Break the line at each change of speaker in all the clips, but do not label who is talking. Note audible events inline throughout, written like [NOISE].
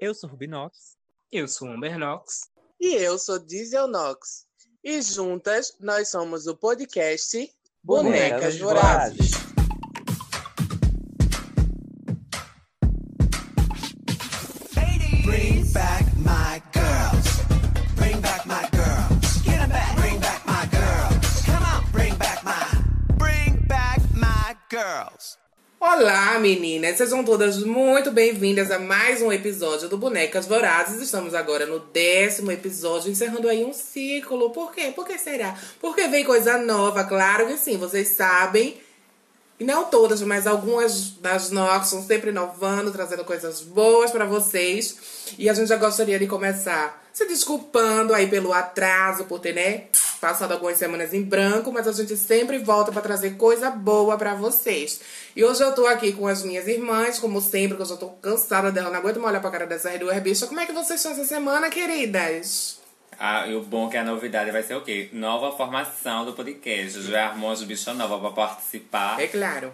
Eu sou Rubinox.
Eu sou Amber Knox.
E eu sou Diesel Nox. E juntas nós somos o podcast
Bonecas
Bonecas Vorazes.
Olá, meninas! Sejam todas muito bem-vindas a mais um episódio do Bonecas Vorazes. Estamos agora no décimo episódio, encerrando aí um ciclo. Por quê? Por que será? Porque vem coisa nova, claro que sim, vocês sabem. E não todas, mas algumas das nossas estão sempre inovando, trazendo coisas boas pra vocês. E a gente já gostaria de começar se desculpando aí pelo atraso, por ter, né, passado algumas semanas em branco, mas a gente sempre volta pra trazer coisa boa pra vocês. E hoje eu tô aqui com as minhas irmãs, como sempre, que eu já tô cansada dela, não aguento mais olhar pra cara dessas duas bichas. Como é que vocês estão essa semana, queridas?
Ah, e o bom é que a novidade vai ser o quê? Nova formação do podcast. Já armou as bichas novas pra participar.
É claro.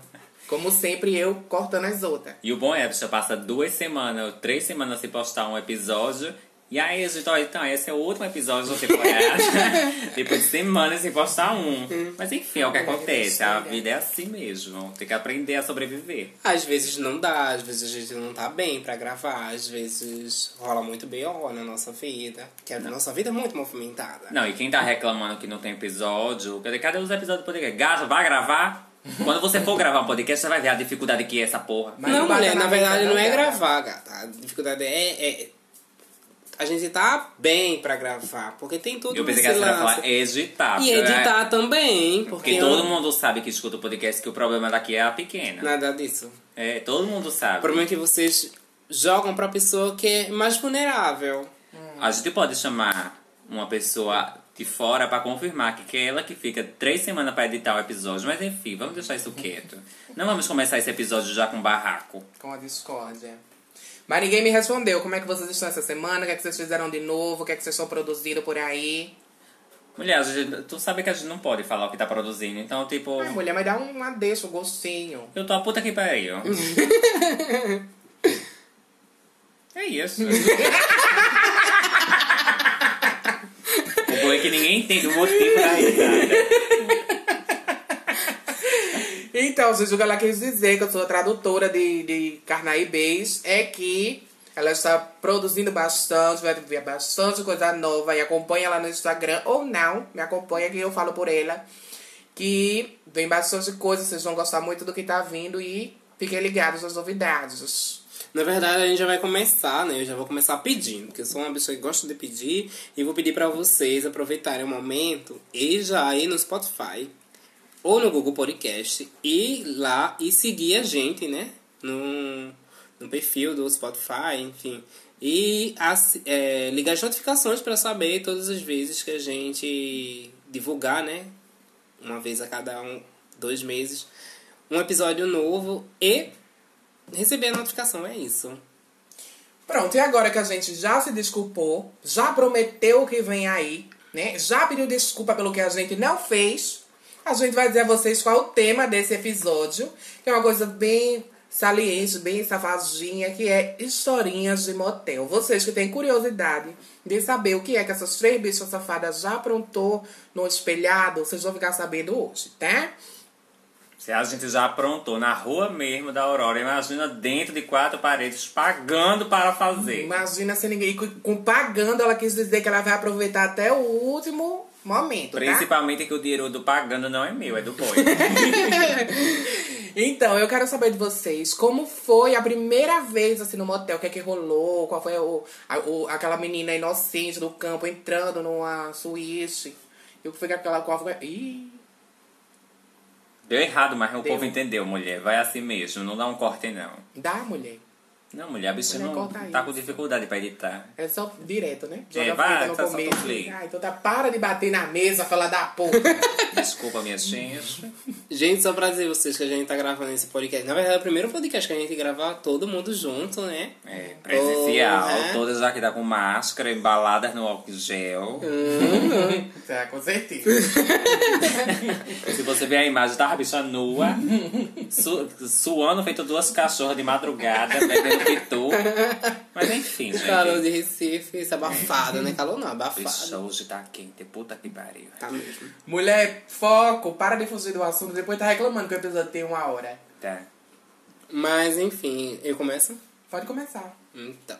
Como sempre, eu cortando as outras.
E o bom é, bicha passa duas semanas, três semanas sem postar um episódio. E aí, gente, ó, então, esse é o último episódio da temporada. [LAUGHS] Depois de semanas sem postar um. Mas enfim, é o que acontece. A vida é assim mesmo. Tem que aprender a sobreviver.
Às vezes não dá, às vezes a gente não tá bem pra gravar, às vezes rola muito B.O. na nossa vida. Que a nossa vida é muito movimentada.
Não, e quem tá reclamando que não tem episódio, cadê, cadê os episódios do podcast? Gato, vai gravar? Quando você for gravar um podcast, você vai ver a dificuldade que é essa porra.
Mas
não,
não
mulher,
na
verdade não é
não,
gravar, gata. A dificuldade é, é- A gente tá bem pra gravar, porque tem tudo
Eu pensei que ia
lance.
falar editar.
E
né,
editar também, porque,
Porque todo mundo sabe que escuta o podcast que o problema daqui é a pequena.
Nada disso.
É, todo mundo sabe.
O problema é que vocês jogam pra pessoa que é mais vulnerável.
A gente pode chamar uma pessoa de fora pra confirmar que, que é ela que fica três semanas pra editar o episódio. Mas enfim, vamos deixar isso quieto. Não vamos começar esse episódio já com barraco.
Com a discórdia. Mas ninguém me respondeu. Como é que vocês estão essa semana? O que é que vocês fizeram de novo? O que é que vocês estão produzindo por aí?
Mulher, gente- tu sabe que a gente não pode falar o que tá produzindo. Então, tipo,
Ai, mulher, mas dá uma deixa, um gostinho.
eu tô a puta que pariu. [LAUGHS] é isso. [LAUGHS] o bom é que ninguém entende o motivo da risada.
Então, se o que ela quis dizer, que eu sou tradutora de, de carnaibês, é que ela está produzindo bastante, vai ver bastante coisa nova e acompanha lá no Instagram, ou não, me acompanha que eu falo por ela, que vem bastante coisa, vocês vão gostar muito do que tá vindo e fiquem ligados às novidades.
Na verdade, a gente já vai começar, né? Eu já vou começar pedindo, porque eu sou uma pessoa que gosta de pedir. E vou pedir pra vocês aproveitarem o momento e já ir no Spotify ou no Google Podcast e lá e seguir a gente, né? No, no perfil do Spotify, enfim. E as, é, ligar as notificações para saber todas as vezes que a gente divulgar, né? Uma vez a cada um, dois meses, um episódio novo e receber a notificação, é isso.
Pronto, e agora que a gente já se desculpou, já prometeu o que vem aí, né? Já pediu desculpa pelo que a gente não fez, a gente vai dizer a vocês qual é o tema desse episódio, que é uma coisa bem saliente, bem safadinha, que é historinhas de motel. Vocês que têm curiosidade de saber o que é que essas três bichas safadas já aprontou no espelhado, vocês vão ficar sabendo hoje, tá?
Se a gente já aprontou na rua mesmo da Aurora, imagina dentro de quatro paredes pagando para fazer.
Imagina se ninguém. Com, com pagando, ela quis dizer que ela vai aproveitar até o último momento. tá?
Principalmente que o dinheiro do pagando não é meu, é do boi. [LAUGHS]
Então, eu quero saber de vocês como foi a primeira vez assim no motel, o que é que rolou, qual foi o, a- o- aquela menina inocente do campo entrando numa suíte. E o que foi que aquela qual foi. Ih,
Deu errado, mas o
Deu.
povo entendeu, mulher. Vai assim mesmo, não dá um corte não.
dá, mulher.
Não, mulher, a bicha não tá
isso.
com dificuldade pra editar.
É só direto, né?
É,
Joga
vai,
fita no
tá
começo.
play.
Ah, então tá, para de bater na mesa, fala da porra. [LAUGHS]
Desculpa, minha gente.
Gente, só pra dizer a vocês que a gente tá gravando esse podcast. Na verdade, é o primeiro podcast que a gente grava todo mundo junto, né?
É, presencial
né?
Todas aqui tá com máscara, embaladas no álcool gel.
Tá, [LAUGHS] com certeza. [LAUGHS]
Se você ver a imagem da bicha nua, su- suando, feito duas cachorras de madrugada, bebendo pitu. Mas enfim, [LAUGHS] gente.
Calor de Recife, isso é abafado, né? Calor não, abafado.
Bicha, hoje tá quente, puta que pariu.
Tá mesmo.
Mulher, foco, para de fugir do assunto, depois tá reclamando que o episódio tem uma hora.
Tá.
Mas enfim, eu começo?
Pode começar.
Então.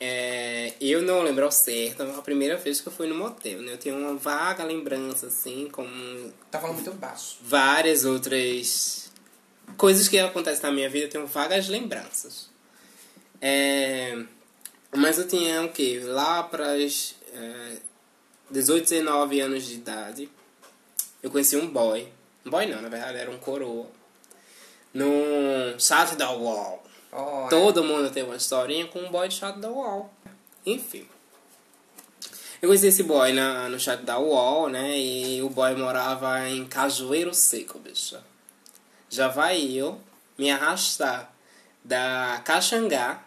É, eu não lembro ao certo a primeira vez que eu fui no motel, né? Eu tenho uma vaga lembrança, assim, com
Tá falando muito baixo.
várias outras coisas que acontecem na minha vida, eu tenho vagas lembranças. É, mas eu tinha o quê? Lá para as é, 18, 19 anos de idade, eu conheci um boy. Um boy não, na verdade era um coroa. Num chat da wall.
Olha.
Todo mundo tem uma historinha com um boy de chat da wall. Enfim. Eu conheci esse boy na, no chat da UOL, né? E o boy morava em Cajueiro Seco, bicho. Já vai eu me arrastar da Caxangá.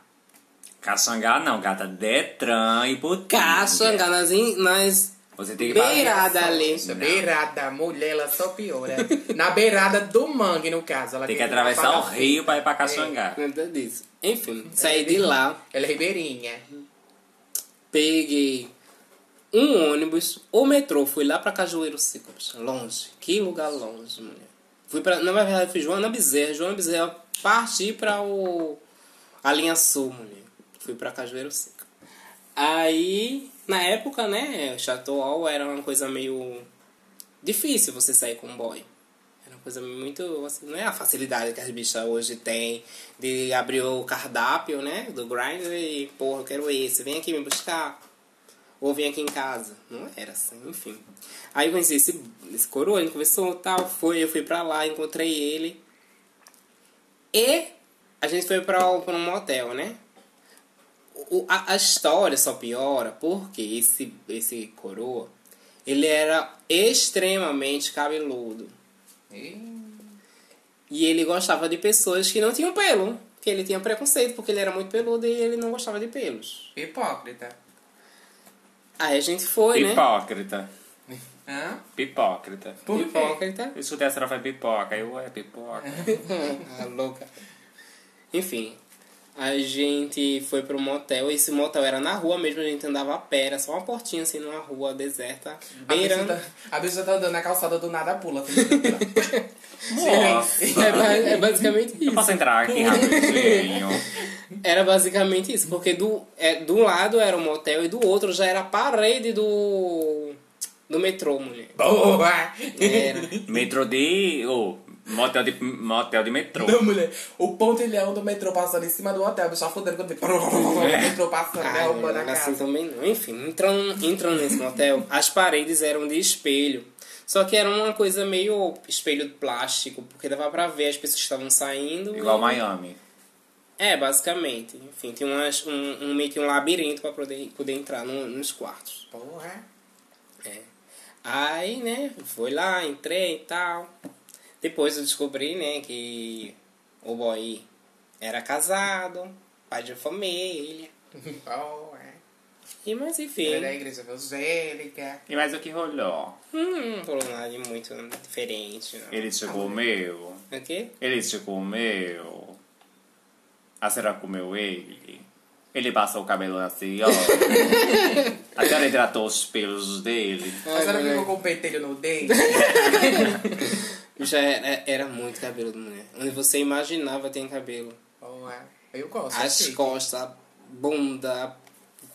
Caxangá não, gata. Detran e Putinha.
Caxangá nas, in- nas
Você tem que
beirada ali.
Nossa, beirada, mulher, ela só piora. [LAUGHS] Na beirada do mangue, no caso. Ela
Tem que
quer
atravessar o
falar-
rio pra ir pra Caxangá.
Nada disso. Enfim, saí de lá.
Ela é ribeirinha.
Peguei um ônibus ou metrô, fui lá pra Cajueiro Seco, longe. Que lugar longe, mulher. Fui pra, na verdade, fui Joana Bezerra. Joana Bezerra parti pra o, a linha sul, mulher. Fui pra Cajueiro Seco. Aí, na época, né, Chateau era uma coisa meio difícil você sair com um boy. Era uma coisa muito. Assim, não é a facilidade que as bichas hoje têm de abrir o cardápio, né? Do Grindr e, porra, eu quero esse, vem aqui me buscar. Ou vem aqui em casa. Não era assim, enfim. Aí eu conheci esse, esse coroa, ele conversou tal, foi, eu fui pra lá, encontrei ele. E a gente foi pra, pra um motel, né? O, a, a história só piora porque esse, esse coroa, ele era extremamente cabeludo. E ele gostava de pessoas que não tinham pelo. Que ele tinha preconceito, porque ele era muito peludo e ele não gostava de pelos.
Hipócrita.
Aí a gente foi, né?
Hipócrita.
Hã?
Hipócrita.
Por quê?
Hipócrita.
Eu escutei essa foi pipoca. Aí eu, é pipoca. [LAUGHS]
ah, louca. Enfim, a gente foi pro motel. Esse motel era na rua mesmo, a gente andava a pé. Era só uma portinha assim numa rua deserta.
A
Beirando.
tá, a bicha tá andando na calçada do nada, pula. [LAUGHS]
Nossa.
É, ba- é basicamente
Eu
isso.
posso entrar aqui rapidinho. [LAUGHS]
Era basicamente isso, porque do, é, do lado era o motel e do outro já era a parede do. do metrô, mulher.
Boa!
Era.
Metrô de... Oh, motel de, motel de metrô.
Não, mulher. O pontilhão do metrô passando em cima do hotel, bicha fudendo quando vem. O metrô passando,
Ai,
derrubando a
não, assim
casa.
também não. Enfim, entrando, entrando nesse motel, as paredes eram de espelho. Só que era uma coisa meio espelho de plástico, porque dava pra ver as pessoas que estavam saindo.
Igual
e-
Miami.
É, basicamente. Enfim, tinha umas, um, um meio que um labirinto pra poder, poder entrar no- nos quartos.
Porra.
É. Aí, né, fui lá, entrei e tal. Depois eu descobri, né, que o boy era casado, pai de família. [LAUGHS]
Porra.
E, mas enfim,
Era da igreja evangélica.
E mais o que rolou?
hum, não falou nada de muito diferente, não.
Ele te comeu.
O quê?
Ele te comeu. A senhora comeu ele. Ele passou o cabelo na senhora. a senhora hidratou os pelos dele.
A senhora ficou com o pentelho no dente? [LAUGHS]
Já era, era muito cabelo de mulher. Onde você imaginava tem cabelo.
Porra. Eu gosto.
As costas, a bunda,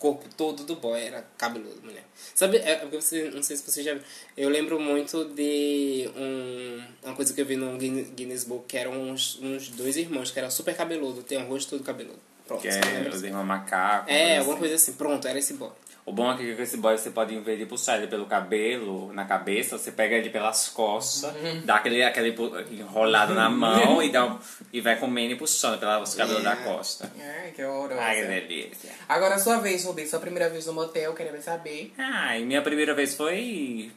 corpo todo do boy era cabeludo, mulher. Sabe, é, porque você, não sei se você já viu. Eu lembro muito de um, uma coisa que eu vi no Guinness Book, que eram uns, uns dois irmãos que eram super cabeludo, tem o rosto todo cabeludo. Pronto,
Que é os irmãos macacos.
É,
assim.
alguma coisa assim. Pronto, era esse boy.
O bom é que com esse boy você pode, de puxar ele pelo cabelo, na cabeça, você pega ele pelas costas, dá aquele, aquele pu- enrolado na mão e, dá um- e vai comendo e puxando pelos cabelos da costa.
Ai, que horrorosa.
Ai, que delícia.
Agora, sua vez, Rubi. Sua primeira vez no motel, queremos saber.
Ah, e minha primeira vez foi.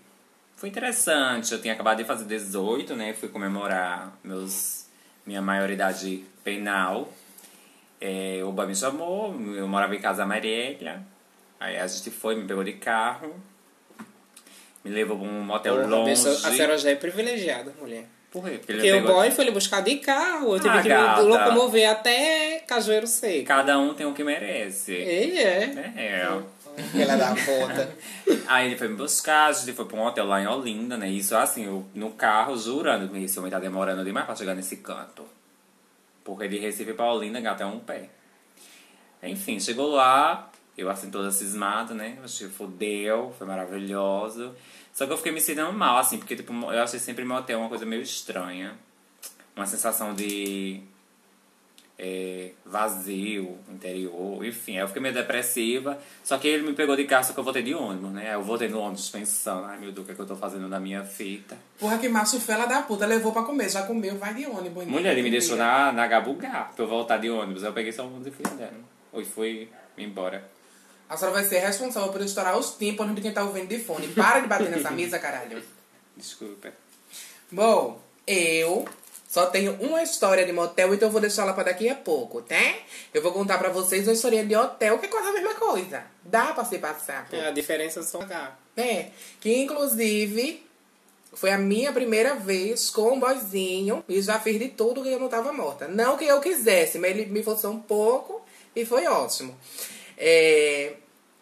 Foi interessante. Eu tinha acabado de fazer 18, né? Fui comemorar meus, minha maioridade penal. É, o Boy me chamou, eu morava em Casa Amarela. Aí a gente foi, me pegou de carro. Me levou pra um motel
Porra, a
longe.
pessoa- a senhora já é privilegiada, mulher.
Por quê? Porque ele
Porque o boy foi lhe buscar de carro, eu tive
Ah,
que
gata.
me locomover até Cajueiro Seco.
Cada um tem o que merece.
Ele é.
É.
Ela dá conta.
Aí ele foi me buscar, a gente foi pra um hotel lá em Olinda, né? Isso assim, eu, no carro, jurando que esse homem tá demorando demais pra chegar nesse canto. Porque de Recife pra Olinda, gato é um pé. Enfim, chegou lá, eu assim toda cismada, né? Achei fodeu, foi maravilhoso. Só que eu fiquei me sentindo mal, assim, porque tipo, eu achei sempre motel uma coisa meio estranha. Uma sensação de é, vazio, interior, enfim. Aí eu fiquei meio depressiva. Só que ele me pegou de carro, só que eu voltei de ônibus, né? Aí eu voltei no ônibus pensando, ai meu Deus, o que, é que eu tô fazendo na minha fita?
Porra, que macho fela da puta. Levou pra comer. Já comeu, vai de ônibus.
Mulher, ele me deixou na, na Gabugá pra eu voltar de ônibus. Aí eu peguei só o ônibus e fui andando. Ou fui embora.
A senhora vai ser responsável por estourar os tímpanos de quem tá ouvindo de fone. Para de bater nessa mesa, caralho.
Desculpa.
Bom, eu só tenho uma história de motel, então eu vou deixar ela pra daqui a pouco, tá? Eu vou contar pra vocês uma história de hotel, que é quase a mesma coisa. Dá pra se passar. pô.
É, a diferença é só pagar.
É, que inclusive foi a minha primeira vez com um boyzinho e já fiz de tudo que eu não tava morta. Não que eu quisesse, mas ele me forçou um pouco e foi ótimo. É,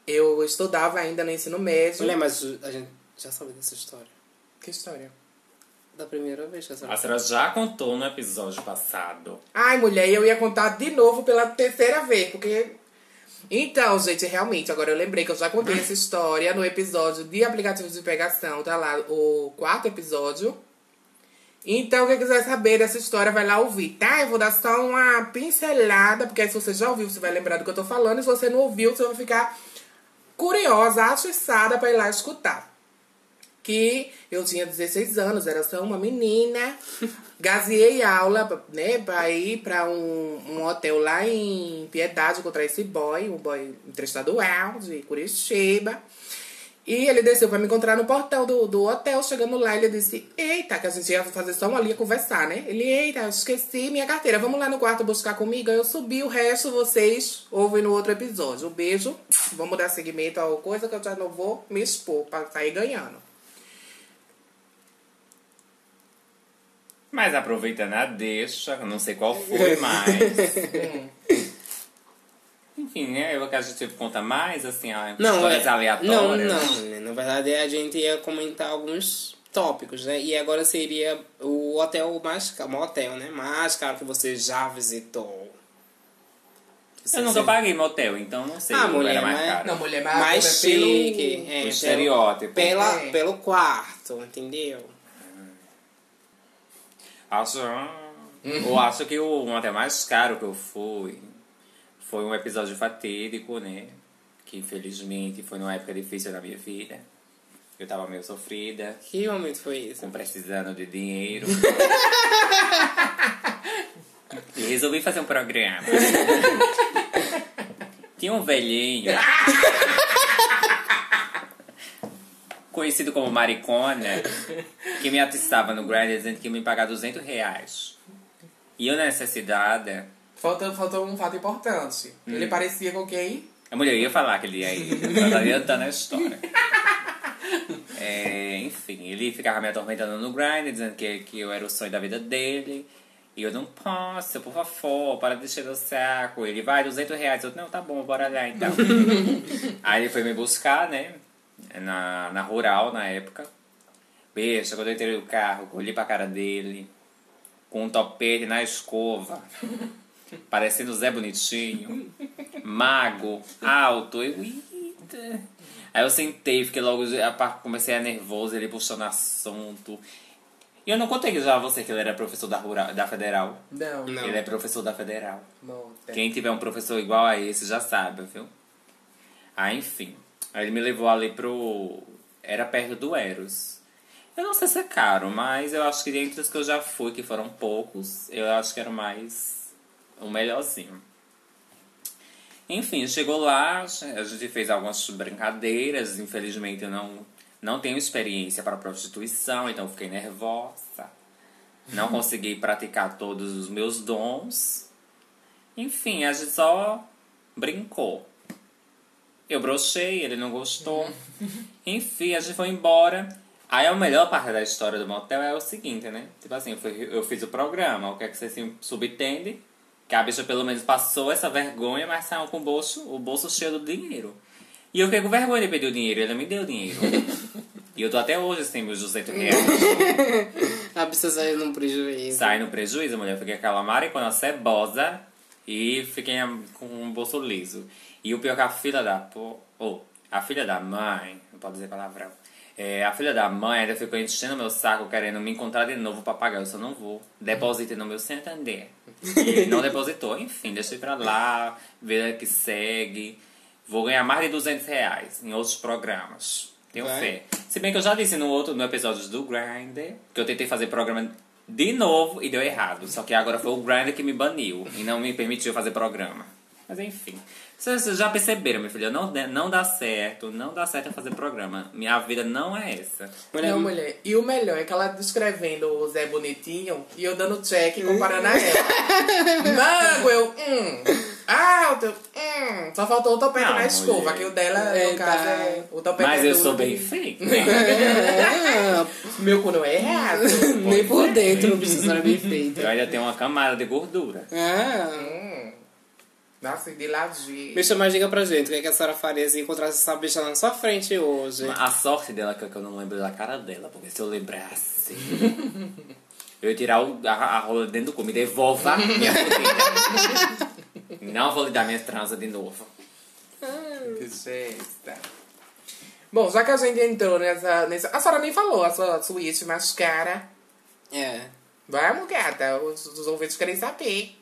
eu estudava ainda no ensino médio.
Mulher, mas a gente já sabe dessa história.
Que história?
Da primeira vez que a senhora
A senhora já contou no episódio passado.
Ai, mulher, eu ia contar de novo pela terceira vez, porque. Então, gente, realmente, agora eu lembrei que eu já contei [LAUGHS] essa história no episódio de aplicativos de pegação, tá lá, o quarto episódio. Então, quem quiser saber dessa história, vai lá ouvir, tá? Eu vou dar só uma pincelada, porque aí se você já ouviu, você vai lembrar do que eu tô falando, e se você não ouviu, você vai ficar curiosa, atiçada pra ir lá escutar que eu tinha 16 anos, era só uma menina. [LAUGHS] Gaziei aula, né, pra ir pra um, um hotel lá em Piedade encontrar esse boy, um boy interestadual de Curitiba. E ele desceu pra me encontrar no portão do, do hotel. Chegando lá, ele disse: Eita, que a gente ia fazer só uma linha conversar, né? Ele: Eita, eu esqueci minha carteira. Vamos lá no quarto buscar comigo. Eu subi, o resto vocês ouvem no outro episódio. Um beijo. Vamos dar seguimento a coisa que eu já não vou me expor pra sair ganhando.
Mas aproveitando a deixa, não sei qual [LAUGHS] foi, mas. Enfim, né? Eu que a gente conta mais, assim, ó,
Não,
histórias
é, não,
aleatórias.
não. né? Na verdade, a gente ia comentar alguns tópicos, né? E agora seria o hotel mais caro, hotel, né? Mais caro que você já visitou.
Eu nunca paguei motel, então não sei
Ah, mulher,
era mais
mas-
caro.
Não, mulher, mas
mais
é pelo-
chique. É,
O
pelo-
estereótipo.
Pela,
É.
Pelo quarto, entendeu?
Acho, eu acho que o até mais caro que eu fui foi um episódio fatídico, né? Que infelizmente foi numa época difícil da minha vida. Eu tava meio sofrida,
Que momento foi isso?
com precisando de dinheiro. [LAUGHS] e resolvi fazer um programa. [LAUGHS] Tinha um velhinho. [LAUGHS] conhecido como Maricona, que me atiçava no Grindr dizendo que ia me pagar 200 reais. E eu, na necessidade,
Faltou, um fato importante.
Hum.
Ele parecia com quem?
a mulher ia falar aquele dia aí, eu tô adiantando a história. [LAUGHS] É, enfim, ele ficava me atormentando no Grindr, dizendo que, que eu era o sonho da vida dele. E eu não posso, por favor, para de encher o saco. Ele vai, 200 reais. Eu, não, tá bom, bora lá então. [LAUGHS] Aí ele foi me buscar, né? Na, na rural, na época. Beijo, quando eu entrei no carro, olhei pra cara dele, com um topete na escova, parecendo o Zé Bonitinho, mago, alto. Eu. Aí eu sentei, fiquei logo, comecei a nervoso, ele puxando assunto. E eu não contei já a você que ele era professor da, rural, da Federal.
Não.
Não.
Ele é professor da Federal.
Bom, é.
Quem tiver um professor igual a esse já sabe, viu? Aí, enfim. Aí ele me levou ali pro. Era perto do Eros. Eu não sei se é caro, mas eu acho que dentre os que eu já fui, que foram poucos, eu acho que era o mais. O melhorzinho. Enfim, chegou lá, a gente fez algumas brincadeiras. Infelizmente eu não, não tenho experiência para prostituição, então fiquei nervosa. Não [LAUGHS] consegui praticar todos os meus dons. Enfim, a gente só brincou. Eu brochei, ele não gostou. [LAUGHS] Enfim, a gente foi embora. Aí a melhor parte da história do motel é o seguinte, né? Tipo assim, eu, fui- eu fiz o programa, o que é que você se subentende? Que a bicha pelo menos passou essa vergonha, mas saiu com o bolso, o bolso cheio do dinheiro. E eu fiquei com vergonha de pedir o dinheiro, ele me deu o dinheiro. [LAUGHS] e eu tô até hoje sem meus 200 reais. [LAUGHS]
A bicha saiu num prejuízo.
Sai no prejuízo, mulher. Eu fiquei aquela maricona cebosa e fiquei com um bolso liso. E o pior é que a filha da... po- Oh, a filha da mãe... Não pode dizer palavrão. É, a filha da mãe ainda ficou enchendo meu saco, querendo me encontrar de novo pra pagar. Eu só não vou. Deposite no meu Santander. Ele não depositou. Enfim, deixei pra lá. Ver que segue. Vou ganhar mais de 200 reais em outros programas. Tenho
Vai.
fé. Se bem que eu já disse no outro, no episódio do Grindr, que eu tentei fazer programa de novo e deu errado. Só que agora foi o Grindr que me baniu e não me permitiu fazer programa. Mas enfim. Vocês já perceberam, minha filha, não, não dá certo, não dá certo fazer programa. Minha vida não é essa.
Mulher,
Não, mulher. E o melhor é que ela descrevendo o Zé bonitinho e eu dando check e comparando a ela. [LAUGHS] Mago, eu, hum. Alto, hum. Só faltou o topete
Não,
na escova,
mulher.
que o dela, no caso, é. O topete
Mas
é
eu sou bem feito.
Ah, [LAUGHS]
Meu cu não é errado.
nem por dentro o bicho era bem feito.
Eu ainda tenho uma camada de gordura.
Ah.
hum. Nossa, e de ladinho.
Bicha, mas diga pra gente, o que, é que a senhora faria se encontrasse essa bicha na sua frente hoje?
A sorte dela é que eu não lembro da cara dela, porque se eu lembrasse. [LAUGHS] eu ia tirar o- a, a rola dentro do cu. Me devolva minha. Não vou lhe dar minha transa de novo.
Que gesta. Bom, já que a gente entrou nessa, nessa. A senhora nem falou a sua suíte mais cara.
É.
Vamos, gata. Os, os ouvintes querem saber.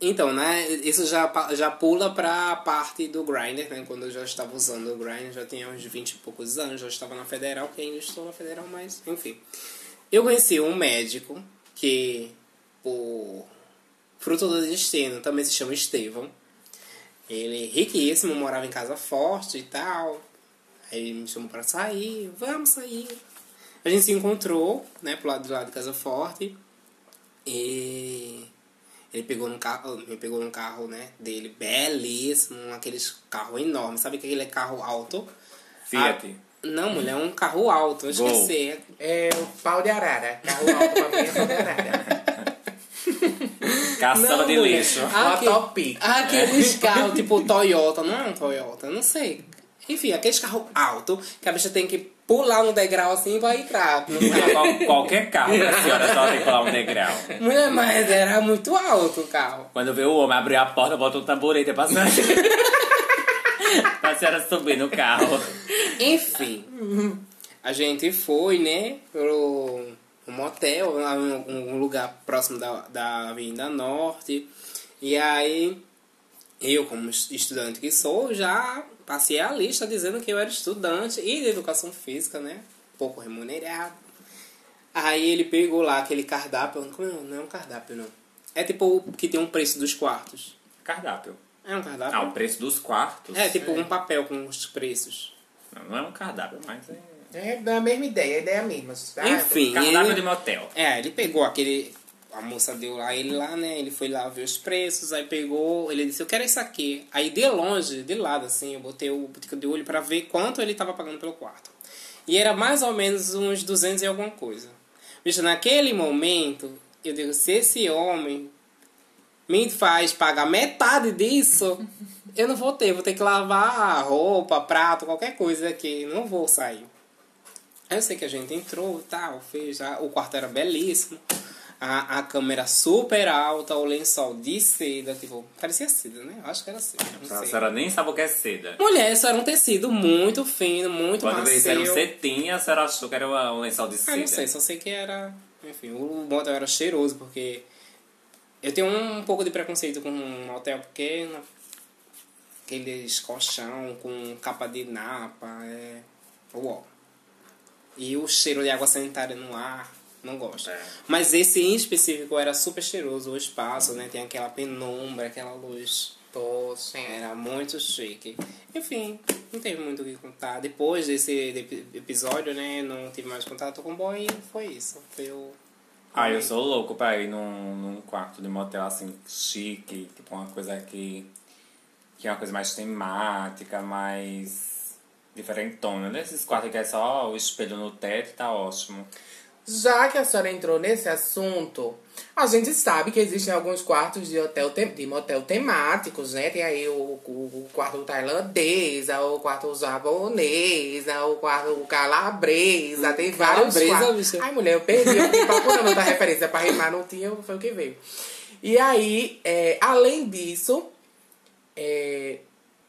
Então, né, isso já, já pula pra parte do Grindr, né? Quando eu já estava usando o Grindr, já tinha uns 20 e poucos anos, já estava na Federal, que ainda estou na Federal, mas enfim. Eu conheci um médico que, por fruto do destino, também se chama Estevão. Ele riquíssimo, morava em casa forte e tal. Aí ele me chamou pra sair, vamos sair. A gente se encontrou, né, pro lado de lá de Casa Forte. E ele pegou no carro, me pegou no carro, né, dele, belíssimo, aqueles carro enorme, sabe aquele carro alto?
Fiat.
Ah, não, mulher, é um carro alto, eu
Gol.
esqueci.
É o pau de arara. Carro alto pra mim é pau de arara. [LAUGHS]
Caçamba de
mulher.
lixo.
Ah, que-
Motopic.
Aqueles carros [LAUGHS] tipo Toyota, não é um Toyota, não sei. Enfim, aqueles carros altos que a bicha tem que pular no degrau assim pra entrar.
Qual- qualquer carro da senhora só tem que pular um degrau.
Mulher, mas era muito alto o carro.
Quando vê o homem abrir a porta, bota um tamborete senhora. [LAUGHS] pra senhora subir no carro.
Enfim, a gente foi, né, pro um motel, um um lugar próximo da, da Avenida Norte. E aí, eu, como estudante que sou, já passei a lista dizendo que eu era estudante e de educação física, né? Pouco remunerado. Aí ele pegou lá aquele cardápio. Como é? Não é um cardápio, não. É tipo o que tem um preço dos quartos.
Cardápio.
É um cardápio?
Ah, o preço dos quartos.
É tipo um papel com os preços.
Não, não é um cardápio, mas é.
É da mesma ideia, a ideia é a mesma. Tá?
Enfim,
Cardápio
ele-
de motel.
É, ele pegou aquele. A moça deu lá, ele lá, né? Ele foi lá ver os preços, aí pegou, ele disse, eu quero isso aqui. Aí de longe, de lado, assim, eu botei o botico de olho pra ver quanto ele tava pagando pelo quarto. E era mais ou menos uns 200 e alguma coisa. Bicho, naquele momento, eu digo, se esse homem me faz pagar metade disso, eu não vou ter, vou ter que lavar roupa, prato, qualquer coisa aqui, não vou sair. Aí eu sei que a gente entrou tal, fez, o quarto era belíssimo, a, a câmera super alta, o lençol de seda, tipo, parecia seda, né? Eu acho que era seda, não
A
sei.
senhora nem sabe o que é seda.
Mulher, isso era um tecido muito fino, muito
Quando veio ser um
macio.
cetim, a senhora achou que era um lençol de seda.
Ah, não sei, só sei que era. Enfim, o motel era cheiroso, porque. Eu tenho um pouco de preconceito com um motel, porque. Aqueles colchão com capa de napa, é. Uau. E o cheiro de água sanitária no ar, não gosto.
É.
Mas esse em específico era super cheiroso, o espaço, né? Tem aquela penumbra, aquela luz.
Poxa.
Era muito chique. Enfim, não teve muito o que contar. Depois desse epi- episódio, né, não tive mais contato com o boy e foi isso. Foi o
Ah, eu sou louco pra ir num, num quarto de motel assim, chique, tipo uma coisa que. que é uma coisa mais temática, mais diferentona. Nesses quartos que é só o espelho no teto, tá ótimo.
Já que a senhora entrou nesse assunto, a gente sabe que existem alguns quartos de hotel te- de motel temáticos, né? Tem aí o, o, o quarto tailandês, o quarto japonês, o quarto calabresa, tem vários
Calabresa,
quartos.
bicha.
Ai, mulher, eu perdi, eu fiquei procurando outra referência pra rimar, não tinha, foi o que veio. E aí, é, além disso, é,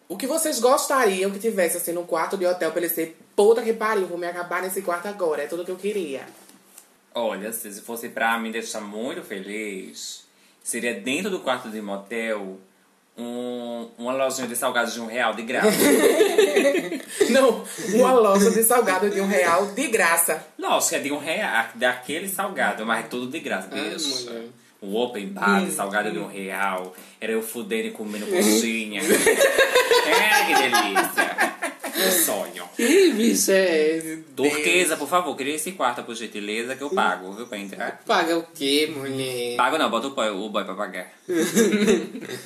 o que vocês gostariam que tivesse assim no quarto de hotel pra ele ser puta que pariu, vou me acabar nesse quarto agora, é tudo que eu queria.
Olha, se se fosse pra me deixar muito feliz, seria dentro do quarto de motel um, uma lojinha de salgados de um real de graça. [LAUGHS]
Não, uma loja de salgado de um real de graça.
Lógico, é de um real, daquele salgado, mas é tudo de graça, bicho.
mulher.
Um open bar de salgado de um real. Era eu fudendo e comendo [LAUGHS] coxinha. é, que delícia. Um sonho. [LAUGHS]
Que bicho é?
Turquesa, por favor, cria esse quarto, por gentileza, que eu pago, viu, pra entrar.
Paga o quê, mulher?
Pago não, bota o boy, o boy pra pagar. [LAUGHS]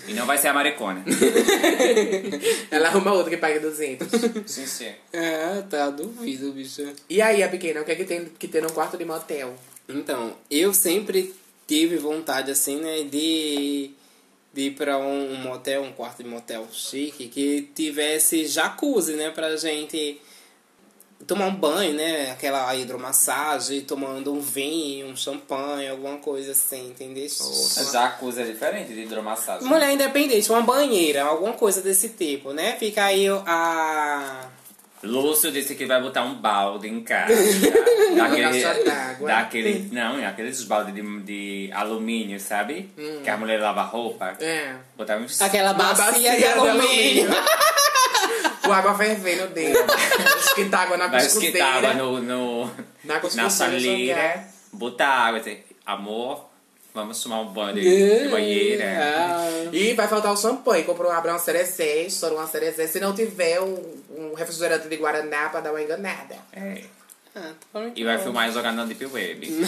e não vai ser a maricona. [LAUGHS]
Ela arruma outra que paga 200.
Sim, sim.
Ah, tá, duvido, bicho.
E aí, a pequena, o que é que tem que ter num quarto de motel?
Então, eu sempre tive vontade, assim, né, de, de ir pra um, um motel, um quarto de motel chique, que tivesse jacuzzi, né, pra gente tomar um banho, né, aquela hidromassagem, tomando um vinho, um champanhe, alguma coisa assim, entendeu?
Jacuzzi é diferente de hidromassagem.
Mulher independente, uma banheira, alguma coisa desse tipo, né? Fica aí a...
Lúcio disse que vai botar um balde em casa. [LAUGHS] daquele, daquele, não, é aqueles balde de, de alumínio, sabe? Que a mulher lava roupa.
É.
Botar uns...
Aquela bacia,
bacia
de
de
alumínio.
O [LAUGHS] água fervendo dele. Esquentar água na
Vai
cuscuzeira.
esquentar água no, no,
Na
na saleira,
jogar.
botar água. Dizer, Amor, vamos tomar um banho de, banheira.
Ah.
E vai faltar o champanhe. Comprou abrir uma cerecé, estourou uma cerecé. Se não tiver um, um refrigerante de Guaraná pra dar uma enganada.
É.
Ah, tá bom,
E vai
então.
filmar e jogar na Deep Web. [LAUGHS]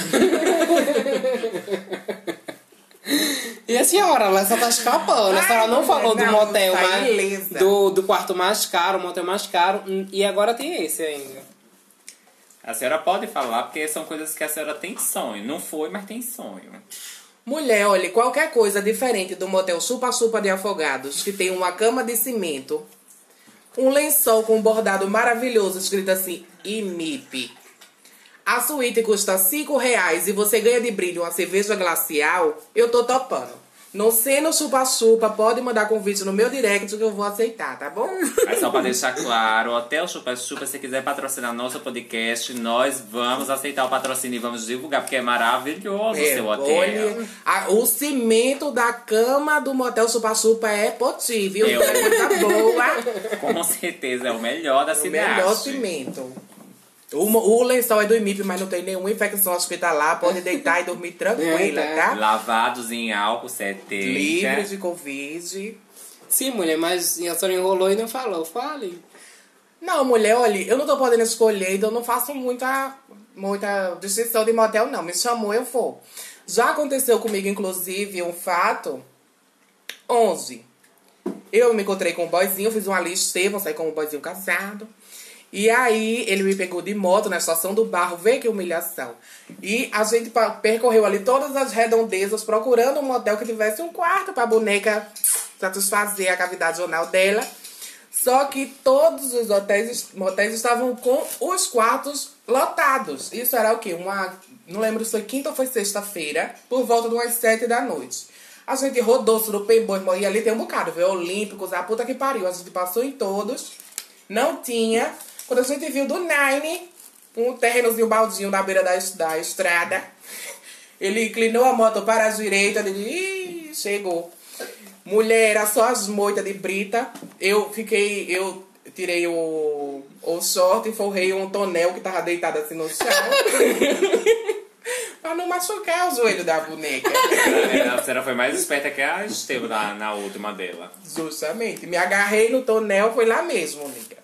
E a senhora, ela só tá escapando. A senhora não falou do motel
tá
mais.
ilesa.
Do, do quarto mais caro, o motel mais caro. hum, E agora tem esse ainda.
A senhora pode falar, porque são coisas que a senhora tem sonho. Não foi, mas tem sonho.
Mulher, olha, qualquer coisa diferente do motel Chupa-Chupa de Afogados, que tem uma cama de cimento, um lençol com bordado maravilhoso escrito assim, IMIP. A suíte custa 5 reais e você ganha de brinde uma cerveja glacial, eu tô topando. Não sendo chupa-chupa, pode mandar convite no meu direct que eu vou aceitar, tá bom?
Mas só pra deixar claro, Hotel Chupa Chupa, se quiser patrocinar nosso podcast, nós vamos aceitar o patrocínio e vamos divulgar, porque é maravilhoso o
É,
seu hotel.
olha, a- o cimento da cama do motel Chupa-Chupa é?
Eu-
É coisa [LAUGHS] boa.
Com certeza, é o melhor da
O
cidade.
melhor cimento. O, o lençol é do IMIP, mas não tem nenhuma infecção hospitalar. Pode deitar e dormir [LAUGHS] tranquila,
É,
tá?
Lavados em álcool 70.
Livre de Covid.
Sim, mulher, mas a senhora enrolou e não falou. Fale.
Não, mulher, olha, eu não tô podendo escolher, então eu não faço muita, muita distinção de motel, não. Me chamou, eu vou. Já aconteceu comigo, inclusive, um fato. 11. Eu me encontrei com um boyzinho, fiz uma lista, vou sair com um boyzinho casado. E aí, ele me pegou de moto na estação do barro, vê que humilhação. E a gente percorreu ali todas as redondezas, procurando um motel que tivesse um quarto pra boneca satisfazer a cavidade jornal dela. Só que todos os hotéis, motéis estavam com os quartos lotados. Isso era o quê? Uma. Não lembro se foi quinta ou foi sexta-feira, por volta de umas sete da noite. A gente rodou Surupembo, e ali tem um bocado, viu? Olímpicos, a puta que pariu. A gente passou em todos. Não tinha. Quando a gente viu do Nine, um terrenozinho baldinho na beira da, da estrada, ele inclinou a moto para a direita, ele chegou. Mulher, era só as moitas de brita. Eu fiquei, eu tirei o, o short e forrei um tonel que tava deitado assim no chão. [LAUGHS] pra não machucar o joelho da boneca.
É, A senhora foi mais esperta que a Estevam na, na última dela.
Justamente. Me agarrei no tonel, foi lá mesmo, amiga.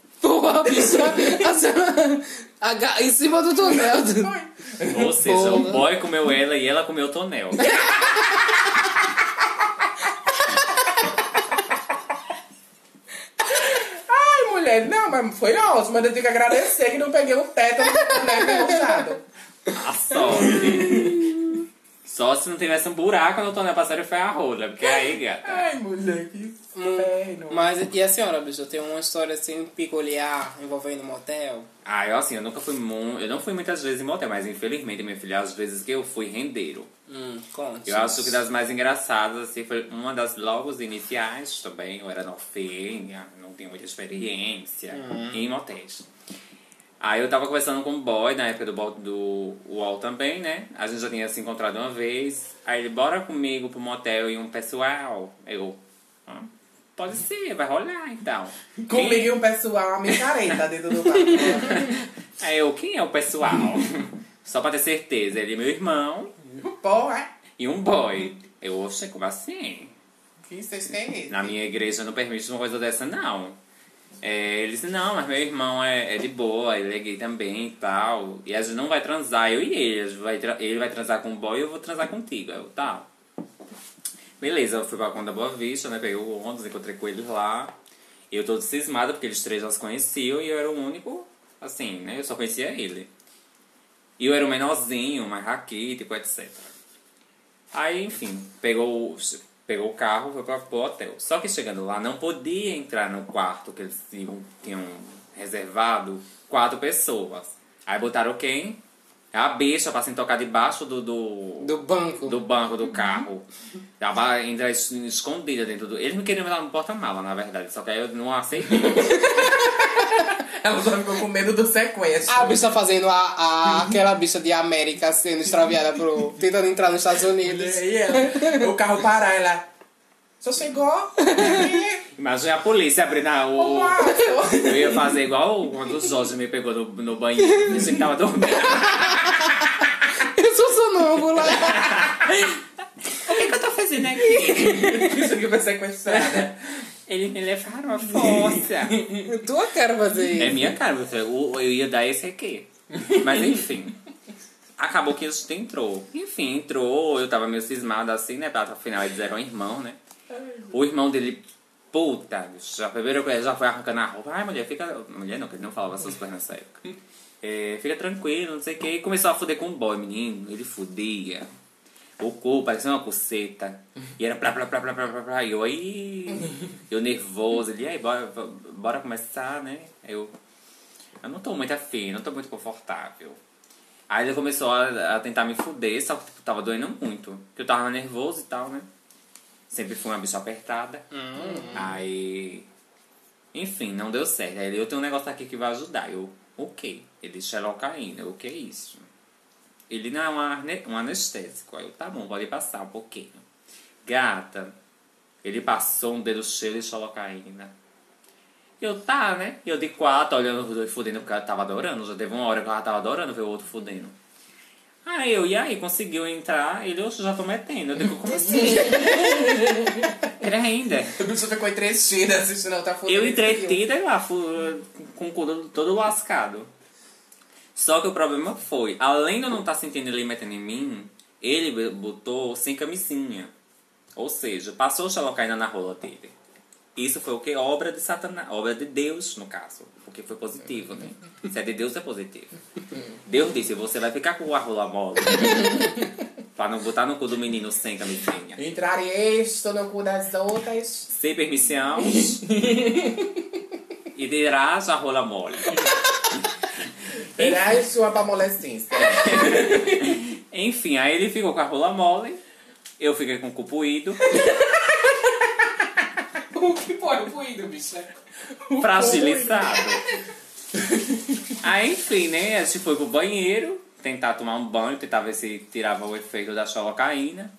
A aga- Em cima do túnel.
Foi.
Ou seja, o
Porra.
boy comeu ela e ela comeu o tonel.
Ai, mulher, não, mas foi ótimo. Mas eu tenho que agradecer que não peguei o teto no né, enganchado.
A sorte. Só se não tivesse um buraco no tonel pra sério foi a rola. Porque aí, gata. [LAUGHS]
Ai, mulher, que inferno.
Mas e a senhora, bicho? Tem uma história assim peculiar envolvendo motel?
Ah, eu assim, eu nunca fui mu Eu não fui muitas vezes em motel, mas infelizmente, minha filha, às vezes que eu fui rendeiro.
Hum, conte.
Eu acho que das mais engraçadas, assim, foi uma das logo iniciais também. Eu era novinha, não tinha muita experiência em motéis. Aí eu tava conversando com um boy na época do, do UOL também, né? A gente já tinha se encontrado uma vez. Aí ele, bora comigo pro motel e um pessoal. Eu, ah, pode ser, vai rolar então. [LAUGHS]
Comigo e um pessoal, a micareta dentro do barco. [LAUGHS]
Aí eu, quem é o pessoal? [LAUGHS] Só pra ter certeza, ele é meu irmão
Porra,
e um boy. Eu, oxe, como assim?
que vocês têm isso?
Na minha igreja não permite uma coisa dessa, não. É, ele disse, não, mas meu irmão é, é de boa, ele é gay também e tal. E a gente não vai transar, eu e ele. Vai ele vai transar com o boy e eu vou transar contigo. Eu, tá. Beleza, eu fui pra Conda Boa Vista, né? Peguei o ônibus, encontrei com eles lá. E eu todo cismado, porque eles três já se conheciam e eu era o único, assim, né? Eu só conhecia ele. E eu era o menorzinho, mais raquítico, etc. Aí, enfim, pegou, pegou o carro, foi pra, pro hotel. Só que chegando lá, não podia entrar no quarto que eles tinham, tinham reservado quatro pessoas. Aí botaram quem? A bicha pra se tocar debaixo do, do,
Do banco.
do banco do carro. Tava ainda es- escondida dentro do. Eles me queriam me dar no porta-mala, na verdade. Só que aí eu não aceitei. [LAUGHS]
Ela só ficou com medo do sequestro.
A bicha fazendo a, a, aquela bicha de América sendo extraviada pro. tentando entrar nos Estados Unidos.
E ela, o carro parar, ela. Só chegou? [LAUGHS]
Imagina a polícia abrindo a- o. Eu ia fazer igual quando o Jorge me pegou no, no banheiro. Disse que tava dormindo.
Eu sou sonâmbula. [LAUGHS]
O que, que eu tô fazendo aqui? [LAUGHS]
Isso que foi sequestrada.
Eles me levaram à [LAUGHS] força.
Tua cara fazer
É
isso.
minha cara, você- eu, eu ia dar esse aqui. Mas enfim. Acabou que isso entrou. Enfim, entrou, eu tava meio cismada assim, né? Pra afinal eles eram irmão, né? O irmão dele, puta, bicho, já, primeiro coisa, já foi arrancando a roupa. Ai, mulher, fica. Mulher não, que ele não falava essas coisas nessa época. É, fica tranquilo, não sei o que. E começou a fuder com o boy, menino. Ele fudia. O cu parecia uma coceta. E era plá, plá, plá, plá, plá, plá, plá. E eu aí, eu nervoso. Ele, aí, bora, bora começar, né? Eu, eu não tô muito afim, não tô muito confortável. Aí ele começou a, a tentar me fuder, só que tipo, tava doendo muito. Porque eu tava nervoso e tal, né? Sempre fui uma bicha apertada. Aí. Enfim, não deu certo. Aí ele, eu tenho um negócio aqui que vai ajudar. Eu, o quê? Ele xerocaína. O que é isso? Ele não é um, arne- um anestésico. Aí eu, tá bom, pode passar um pouquinho. Gata, ele passou um dedo cheio de xerocaína. Eu, tá, né? E eu de quatro, olhando os dois fudendo, porque eu tava adorando. Já teve uma hora que já tava adorando ver o outro fudendo. Aí eu, e aí, conseguiu entrar, ele, eu já tô metendo. Eu digo, como assim? [LAUGHS] Ele ainda.
O bicho ficou entretida assistindo a outra foto.
Eu entretida lá, fu- com o cu todo- todo lascado. Só que o problema foi, além de eu não estar sentindo ele metendo em mim, ele botou sem camisinha. Ou seja, passou xalocaína na rola dele. Isso foi o que? Obra de Satanás. Obra de Deus, no caso. Porque foi positivo, né? Se é de Deus, é positivo. Deus disse, você vai ficar com a rola mole. [LAUGHS] pra não botar no cu do menino sem camisinha.
Entrar isto no cu das outras.
Sem permissão. [LAUGHS] e dirás a rola mole. [LAUGHS]
Era isso pra molestência. [LAUGHS]
Enfim, aí ele ficou com a rola mole. Eu fiquei com o cu puído. [LAUGHS]
o que foi o ruído, bicho? [LAUGHS]
fragilizado. Aí, enfim, né? A gente foi pro banheiro, tentar tomar um banho, tentar ver se tirava o efeito da xolocaína.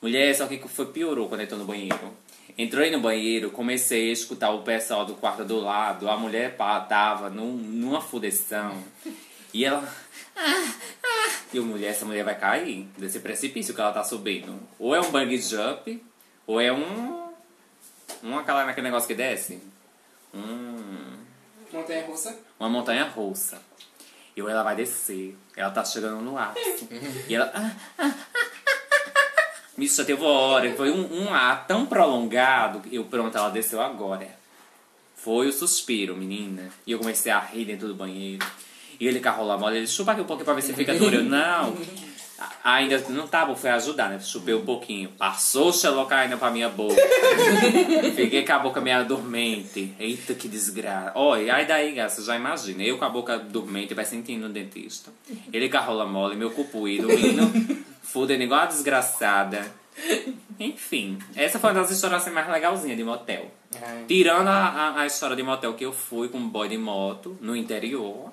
Mulher, só que foi piorou quando entrou no banheiro. Entrei no banheiro, comecei a escutar o pessoal do quarto do lado. A mulher pá, tava num, numa fudeção. E ela. Ah, ah. E o mulher, essa mulher vai cair desse precipício que ela tá subindo. Ou é um bang jump, ou é um. Um aquela, aquele negócio que desce. Um
Montanha russa.
uma montanha russa. E ela vai descer. Ela tá chegando no ápice. [LAUGHS] e ela. ah, Me já teve hora. Foi um, um ar tão prolongado. Eu, pronto, ela desceu agora. Foi o suspiro, menina. E eu comecei a rir dentro do banheiro. E ele com a rola mole, ele chupa aqui um pouquinho pra ver se fica duro. Eu, não. Ainda não tava, foi ajudar, né? Chupei um pouquinho. Passou o xelocaína pra minha boca. [LAUGHS] Fiquei com a boca meio dormente. Eita, que desgraça. Olha, aí daí, você já imagina. Eu com a boca dormente, vai sentindo o dentista. Ele com a mole, meu cupuído, indo, fudendo igual a desgraçada. Enfim, essa foi uma das histórias assim, mais legalzinhas de motel. Tirando a, a, a história de motel que eu fui com um boy de moto no interior.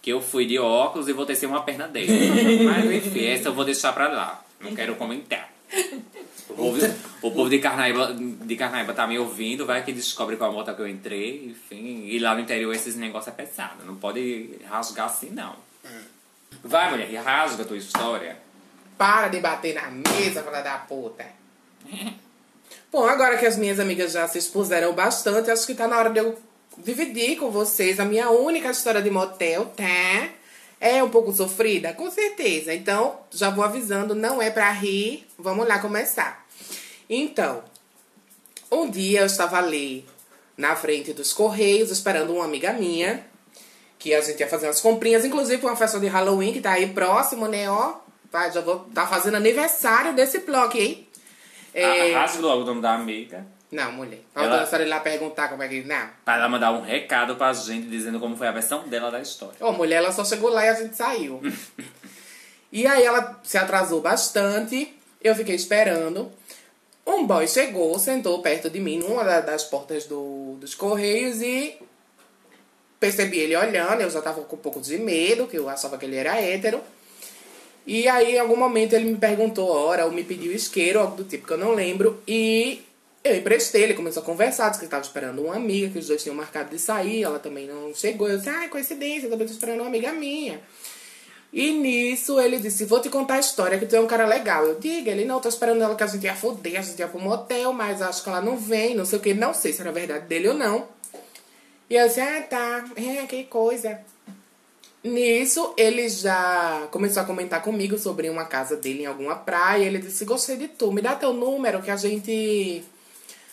Que eu fui de óculos e voltei sem uma perna dele. [LAUGHS] Mas enfim, essa eu vou deixar pra lá. Não quero comentar. O povo, o povo de, Carnaíba, de Carnaíba tá me ouvindo, vai que descobre qual moto que eu entrei, enfim. E lá no interior esses negócios é pesado. Não pode rasgar assim, não. Vai, mulher, rasga a tua história.
Para de bater na mesa, filha da puta. Bom, agora que as minhas amigas já se expuseram bastante, acho que tá na hora de eu dividir com vocês a minha única história de motel, tá? É um pouco sofrida? Com certeza. Então, já vou avisando, não é pra rir. Vamos lá começar. Então, um dia eu estava ali na frente dos Correios, esperando uma amiga minha, que a gente ia fazer umas comprinhas, inclusive uma festa de Halloween que tá aí próximo, né? Ó, vai, já vou tá fazendo aniversário desse bloco, hein? É,
Rasga logo o nome da amiga.
Não, mulher.
Ela-
Falta a senhora ir lá perguntar como é que. Não.
Pra ela mandar um recado pra gente dizendo como foi a versão dela da história.
Ô, mulher, ela só chegou lá e a gente saiu. [LAUGHS] e aí ela se atrasou bastante. Eu fiquei esperando. Um boy chegou, sentou perto de mim, numa da- das portas do, dos correios e percebi ele olhando. Eu já tava com um pouco de medo, que eu achava que ele era hétero. E aí, em algum momento, ele me perguntou a hora, ou me pediu isqueiro, algo do tipo que eu não lembro. E eu emprestei, ele começou a conversar, disse que estava esperando uma amiga, que os dois tinham marcado de sair, ela também não chegou. Eu disse, ah, coincidência, também tô esperando uma amiga minha. E nisso ele disse, vou te contar a história, que tu é um cara legal. Eu diga, ele não, tô esperando ela que a gente ia foder, a gente ia pro motel, mas acho que ela não vem, não sei o que, não sei se era verdade dele ou não. E eu disse, ah, tá, é, que coisa. Nisso, ele já começou a comentar comigo sobre uma casa dele em alguma praia. Ele disse, gostei de tu, me dá teu número que a gente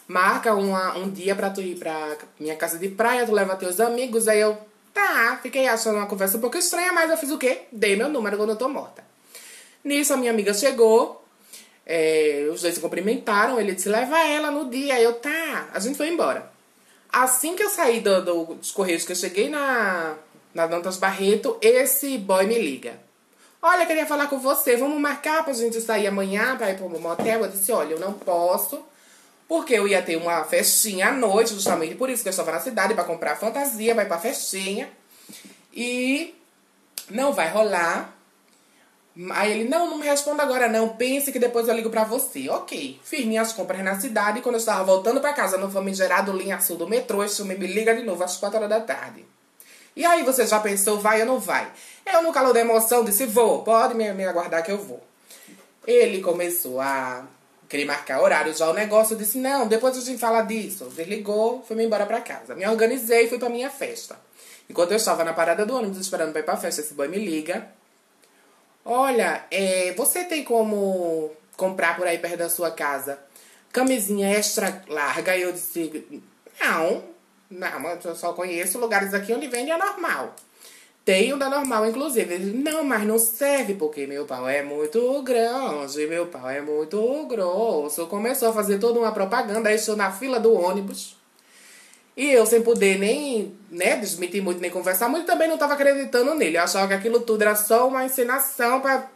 marca uma, um dia pra tu ir pra minha casa de praia, tu leva teus amigos. Aí eu, tá, fiquei achando uma conversa um pouco estranha, mas eu fiz o quê? Dei meu número quando eu tô morta. Nisso, a minha amiga chegou, é, os dois se cumprimentaram, ele disse, leva ela no dia. Aí eu, tá, a gente foi embora. Assim que eu saí do, do- dos Correios, que eu cheguei na, na Dantas Barreto, esse boy me liga. Olha, queria falar com você, vamos marcar pra gente sair amanhã pra ir pro motel? Eu disse, olha, eu não posso, porque eu ia ter uma festinha à noite, justamente por isso que eu estava na cidade, pra comprar fantasia, vai pra festinha. E não vai rolar. Aí ele, não, não me responda agora não, pense que depois eu ligo pra você. Ok, fiz minhas compras na cidade e quando eu estava voltando pra casa no famigerado linha sul do metrô, esse homem me liga de novo às quatro horas da tarde. E aí, você já pensou, vai ou não vai? Eu, no calor da emoção, disse, vou, pode me, me aguardar que eu vou. Ele começou a querer marcar horário já o negócio, eu disse, não, depois a gente fala disso. Desligou, fui-me embora pra casa. Me organizei e fui pra minha festa. Enquanto eu estava na parada do ônibus esperando pra ir pra festa, esse boy me liga. Olha, é, você tem como comprar por aí perto da sua casa camisinha extra larga? E eu disse, não, não, mas eu só conheço lugares aqui onde vende a normal. Tem o da normal, inclusive. Ele, não, mas não serve porque meu pau é muito grande, meu pau é muito grosso. Começou a fazer toda uma propaganda, aí estou na fila do ônibus. E eu, sem poder nem né, desmentir muito, nem conversar muito, também não estava acreditando nele. Eu achava que aquilo tudo era só uma encenação para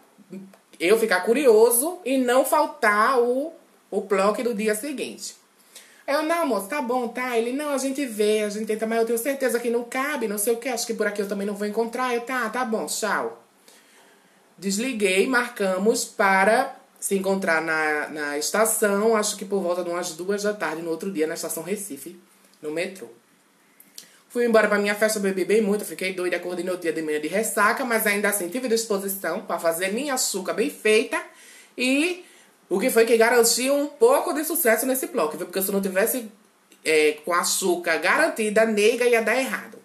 eu ficar curioso e não faltar o, o bloco do dia seguinte. Eu, não, moço, tá bom, tá? Ele, não, a gente vê, a gente tenta, mas eu tenho certeza que não cabe, não sei o que, acho que por aqui eu também não vou encontrar. Eu, tá, tá bom, tchau. Desliguei, marcamos para se encontrar na, na estação, acho que por volta de umas duas da tarde, no outro dia, na estação Recife, no metrô. Fui embora pra minha festa, bebi bem muito, fiquei doida, acordei no dia de manhã de ressaca, mas ainda assim tive disposição para fazer minha açúcar bem feita e o que foi que garantiu um pouco de sucesso nesse bloco, porque se não tivesse é, com açúcar garantida, nega ia dar errado.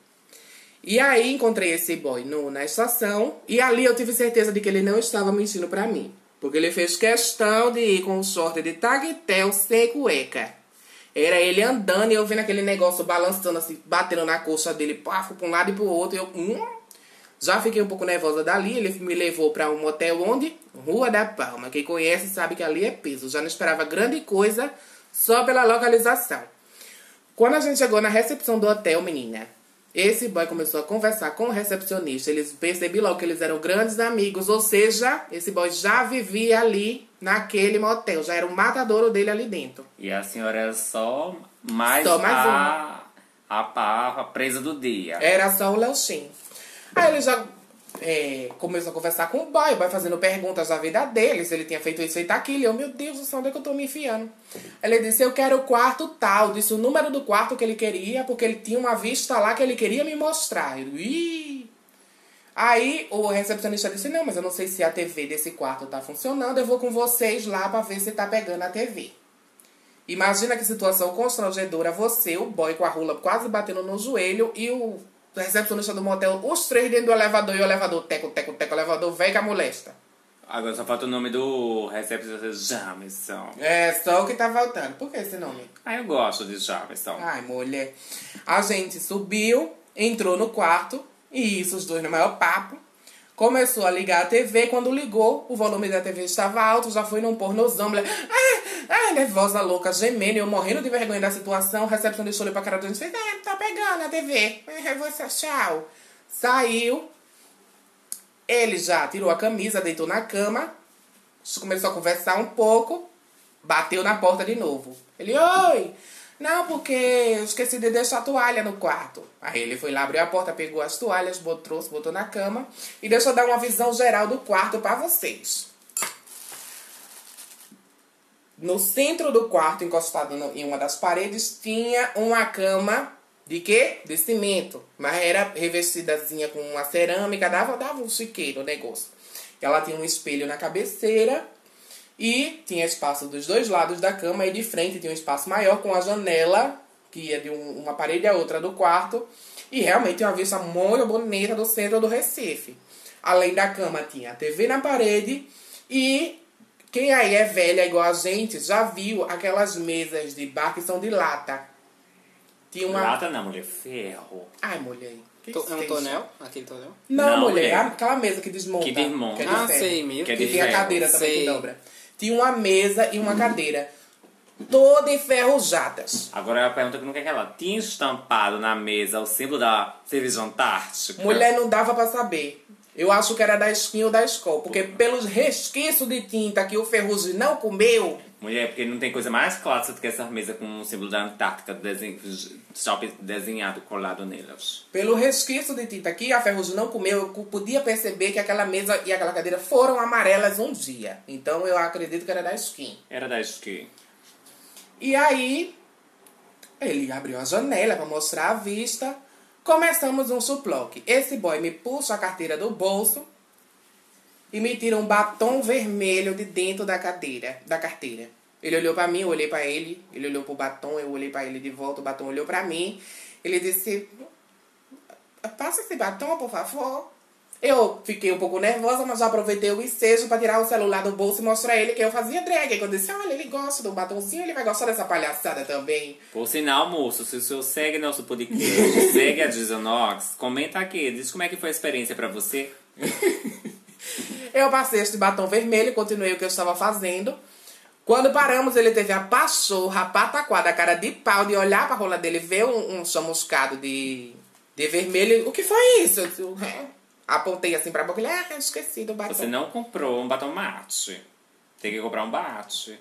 E aí encontrei esse boy no, na estação e ali eu tive certeza de que ele não estava mentindo pra mim. Porque ele fez questão de ir com um short de tagtel sem cueca. Era ele andando e eu vendo aquele negócio balançando assim, batendo na coxa dele, pafo, pra um lado e pro outro. E eu, hum, já fiquei um pouco nervosa dali. Ele me levou pra um motel onde? Rua da Palma. Quem conhece sabe que ali é peso. Já não esperava grande coisa só pela localização. Quando a gente chegou na recepção do hotel, menina, esse boy começou a conversar com o recepcionista. Eles percebi logo que eles eram grandes amigos, ou seja, esse boy já vivia ali naquele motel, já era o matadouro dele ali dentro.
E a senhora era só mais,
Só mais
a, a, a, a presa do dia.
Era só o Léo Shin. Aí ele já é, começou a conversar com o boy, o boy fazendo perguntas da vida dele, se ele tinha feito isso, feito aquilo. Eu, meu Deus do céu, onde é que eu tô me enfiando? Ele disse, eu quero o quarto tal. Disse o número do quarto que ele queria, porque ele tinha uma vista lá que ele queria me mostrar. Eu, Ih! Aí o recepcionista disse, não, mas eu não sei se a TV desse quarto tá funcionando, eu vou com vocês lá pra ver se tá pegando a TV. Imagina que situação constrangedora, você, o boy com a rola quase batendo no joelho e o recepcionista do motel, os três dentro do elevador e o elevador, teco, teco, teco, elevador velho que a molesta.
Agora só falta o nome do recepcionista Jameson.
É só o que tá faltando. Por que esse nome?
Ah, eu gosto de Jameson.
Ai, mulher. A gente subiu, entrou no quarto, e isso, os dois no maior papo. Começou a ligar a TV. Quando ligou, o volume da TV estava alto, já foi num pornozão. Mulher, ah, ah, nervosa, louca, gemendo, eu morrendo de vergonha da situação. Recepcionista olhou pra cara do gente e fez: É, tá pegando a TV. Você, tchau. Saiu. Ele já tirou a camisa, deitou na cama, começou a conversar um pouco, bateu na porta de novo. Ele, oi! Não, porque eu esqueci de deixar a toalha no quarto. Aí ele foi lá, abriu a porta, pegou as toalhas, botou, trouxe, botou na cama. E deixa eu dar uma visão geral do quarto pra vocês. No centro do quarto, encostado no- em uma das paredes, tinha uma cama de quê? De cimento. Mas era revestidazinha com uma cerâmica, dava, dava um chiqueiro o negócio. Ela tinha um espelho na cabeceira e tinha espaço dos dois lados da cama e de frente tinha um espaço maior com a janela que ia de um- uma parede à outra do quarto. E realmente uma vista muito bonita do centro do Recife. Além da cama tinha a TV na parede e quem aí é velha igual a gente já viu aquelas mesas de bar que são de lata. Tinha uma.
Lata não, mulher. Ferro.
Ai, mulher. que
To- É um tonel? Aquele tonel?
Não,
Não,
mulher.
mulher.
Aquela mesa que desmonta.
Que desmonta.
que é de
Ah,
ferro.
sei, meu.
Que é
Que
de
tem a cadeira também que dobra. Tinha uma mesa e uma cadeira. Toda enferrujadas.
Agora a pergunta que não quer que ela tinha estampado na mesa o símbolo da cerveja antártica.
Mulher não dava pra saber. Eu acho que era da skin ou da escola. Porque pelos resquícios de tinta que o Ferrugem não comeu,
Mulher, porque não tem coisa mais clássica do que essa mesa com o símbolo da Antártica desen... só desenhado, colado nelas.
pelo resquício de tinta que a Ferrugem não comeu, eu podia perceber que aquela mesa e aquela cadeira foram amarelas um dia. Então eu acredito que era da skin.
Era da que
E aí, ele abriu a janela pra mostrar a vista. Começamos um suploque. Esse boy me puxa a carteira do bolso e me tira um batom vermelho de dentro da cadeira, da carteira. Ele olhou pra mim, eu olhei pra ele. Ele olhou pro batom, eu olhei pra ele de volta. O batom olhou pra mim. Ele disse: Passa esse batom, por favor. Eu fiquei um pouco nervosa, mas já aproveitei o ensejo pra tirar o celular do bolso e mostrar a ele que eu fazia drag. Aí quando eu disse, olha, ele gosta do batomzinho, ele vai gostar dessa palhaçada também.
Por sinal, moço, se o senhor segue nosso podcast, segue a Dizonox, comenta aqui, diz como é que foi a experiência pra você. [LAUGHS]
Eu passei este batom vermelho e continuei o que eu estava fazendo. Quando paramos, ele teve a pachorra, a pataquada, a cara de pau de olhar pra rola dele, ver um, um chamuscado de, de vermelho. O que foi isso? Eu. Apontei assim pra boca ele, ah, esqueci do batom.
Você não comprou um batom mate. Tem que comprar um bate.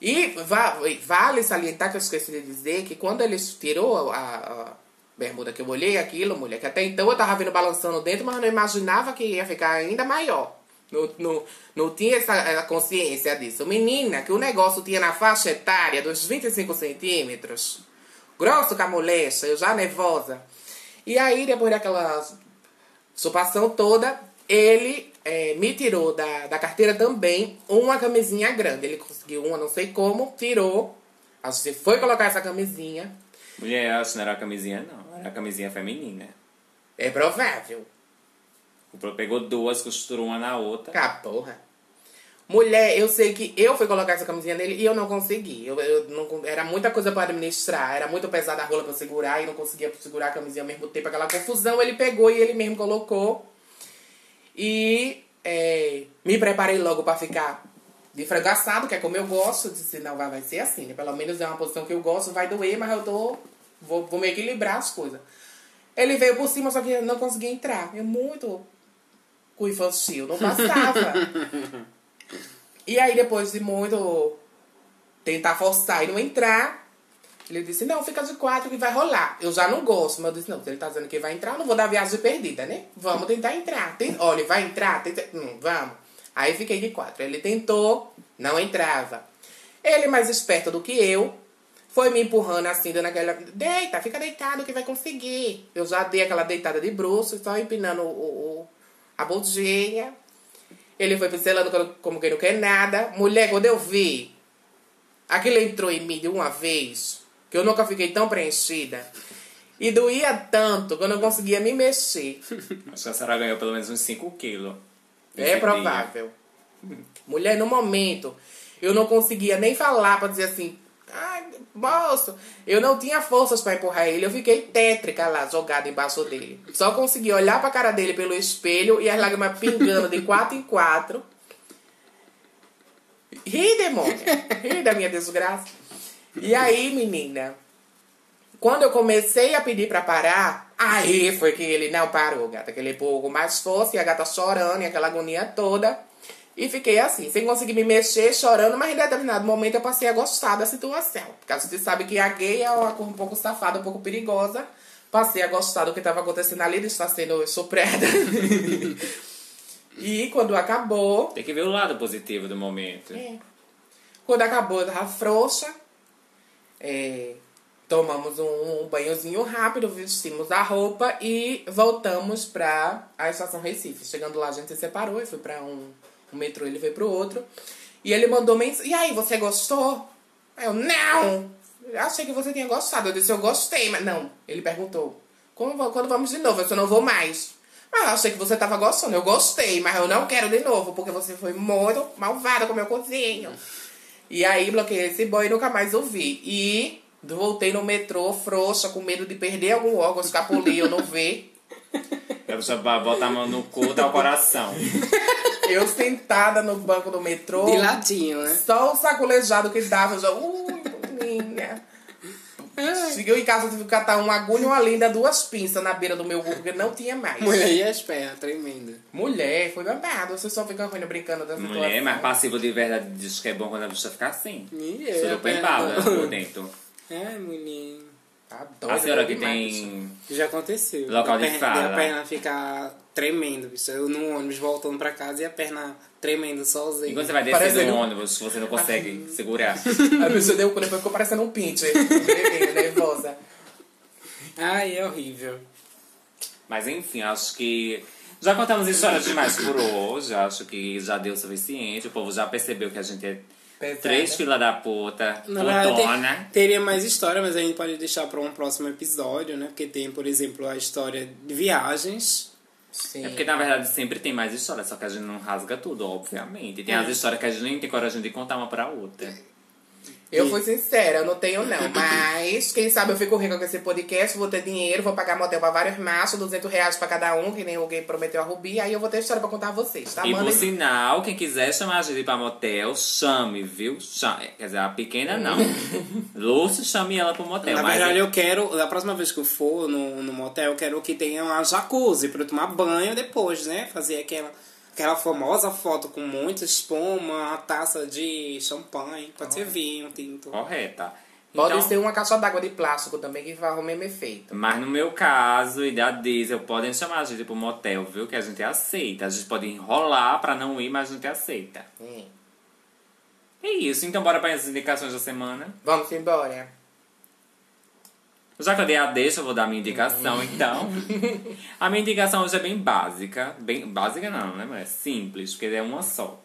E va- vale salientar que eu esqueci de dizer que quando ele tirou a, a bermuda que eu olhei aquilo, mulher, que até então eu tava vendo balançando dentro, mas não imaginava que ia ficar ainda maior. Não, não, não tinha essa, essa consciência disso. Menina, que o negócio tinha na faixa etária dos 25 centímetros. Grosso com a molesta, eu já nervosa. E aí, depois daquela sopação toda, ele eh, me tirou da, da carteira também uma camisinha grande. Ele conseguiu uma, não sei como, tirou. A gente foi colocar essa camisinha.
Mulher, que não era a camisinha, não. Era a camisinha feminina.
É provável.
Comprou, pegou duas, costurou uma na outra.
Ah, porra. Mulher, eu sei que eu fui colocar essa camisinha nele e eu não consegui. Eu, eu não, era muita coisa para administrar, era muito pesada a rola para segurar e não conseguia segurar a camisinha ao mesmo tempo. Aquela confusão, ele pegou e ele mesmo colocou. E é, me preparei logo para ficar de frango assado, que é como eu gosto. Disse, não, vai, vai ser assim, né? Pelo menos é uma posição que eu gosto, vai doer, mas eu tô. Vou, vou me equilibrar as coisas. Ele veio por cima, só que eu não conseguia entrar. Eu muito cu infantil, não passava. [LAUGHS] e aí, depois de muito tentar forçar e não entrar, ele disse, não, fica de quatro que vai rolar. Eu já não gosto, mas eu disse, não, se ele tá dizendo que vai entrar, eu não vou dar viagem perdida, né? Vamos tentar entrar. Tem, olha, vai entrar? Tenta, hum, vamos. Aí fiquei de quatro. Ele tentou, não entrava. Ele, mais esperto do que eu, foi me empurrando assim, dando aquela. Deita, fica deitado que vai conseguir. Eu já dei aquela deitada de bruxo, só empinando o, o- a bundinha. Ele foi pincelando como- quem não quer nada. Mulher, quando eu vi, aquilo entrou em mim de uma vez, que eu nunca fiquei tão preenchida. E doía tanto que eu não conseguia me mexer. [LAUGHS]
Acho que a senhora ganhou pelo menos uns 5 quilos.
É provável. Mulher, no momento, eu não conseguia nem falar pra dizer assim, ai, moço, eu não tinha forças pra empurrar ele, eu fiquei tétrica lá, jogada embaixo dele. Só consegui olhar pra cara dele pelo espelho e as lágrimas pingando de quatro em quatro. Ri, demônio! Ri da minha desgraça. E aí, menina, quando eu comecei a pedir pra parar, aí foi que ele não parou, gata. Que ele pôs com mais força e a gata chorando e aquela agonia toda. E fiquei assim, sem conseguir me mexer, chorando, mas em determinado momento eu passei a gostar da situação. Porque a gente sabe que a gay é uma coisa um pouco safada, um pouco perigosa. Passei a gostar do que estava acontecendo ali, de estar sendo soprada. [LAUGHS] e quando acabou,
Tem que ver o lado positivo do momento.
é. Quando acabou, eu tava frouxa. É, tomamos um, um banhozinho rápido, vestimos a roupa e voltamos pra a estação Recife. Chegando lá, a gente se separou. Eu fui pra um, um metrô, ele foi pro outro. E ele mandou mensagem. E aí, você gostou? Aí Eu, não! Eu achei que você tinha gostado. Eu disse, eu gostei, mas não. Ele perguntou, va- quando vamos de novo? Eu disse, eu não vou mais. Mas eu achei que você tava gostando. Eu gostei, mas eu não quero de novo, porque você foi muito malvada com o meu cozinho. E aí bloqueei esse boy e nunca mais ouvi. E voltei no metrô, frouxa, com medo de perder algum órgão, escapulir, eu não ver.
A pessoa vai botar a mão no cu, dá o coração.
Eu sentada no banco do metrô.
De ladinho, né?
Só o sacolejado que dava, eu já. Ui, menina. Cheguei em casa, tive que catar uma agulha e uma linda, duas pinças na beira do meu cu, porque não tinha mais.
Mulher e as pernas, tremenda.
Mulher, foi babado. Você só fica ruim brincando situação.
Mulher, mas passivo de verdade diz que é bom quando a pessoa fica assim.
E eu,
Surupa
a perna-
empada por dentro.
Ai, mulher.
Tá doida,
A senhora que tem
Já aconteceu.
Local de
a perna,
fala.
A perna ficar tremendo, bicho. Eu no ônibus voltando pra casa e a perna tremendo sozinha.
E quando você vai descer
Parecendo-
do ônibus, você não consegue [LAUGHS] segurar.
A pessoa deu depois ficou parecendo um pincher. Tremendo, nervosa.
Ai, é horrível.
Mas enfim, acho que já contamos histórias demais por hoje. Acho que já deu o suficiente. O povo já percebeu que a gente é
Pesada.
três fila da puta,
Na verdade, teria mais história, mas a gente pode deixar para um próximo episódio, né? Porque tem, por exemplo, a história de viagens.
Sim.
É porque na verdade sempre tem mais histórias, só que a gente não rasga tudo, obviamente. Tem as histórias que a gente nem tem coragem de contar uma pra outra.
Eu fui sincera, eu não tenho não. Mas, quem sabe eu fico rica com esse podcast, vou ter dinheiro, vou pagar motel pra vários machos, 200 reais pra cada um, que nem alguém prometeu a Rubi. Aí eu vou ter história pra contar a vocês, tá?
E por
Mandem-
sinal, quem quiser chamar a gente pra motel, chame, viu? Chame. Quer dizer, a pequena não. [LAUGHS] Lúcio, chame ela pro motel.
Na
mas
verdade, eu quero, da próxima vez que eu for no, no motel, eu quero que tenha uma jacuzzi pra eu tomar banho depois, né? Fazer aquela, aquela famosa foto com muita espuma, uma taça de champanhe, pode ser vinho, tinto.
Correta.
Pode
Então,
ser uma caixa d'água de plástico também, que faz o mesmo efeito.
Mas no meu caso e da Diesel, podem chamar a gente pro motel, viu? Que a gente aceita. A gente pode enrolar pra não ir, mas a gente aceita.
Hum.
É isso, então bora para as indicações da semana.
Vamos embora.
Já que eu dei a deixa, eu vou dar a minha indicação, então. A minha indicação hoje é bem básica. Bem, básica não, né? Mas é simples, porque é uma só.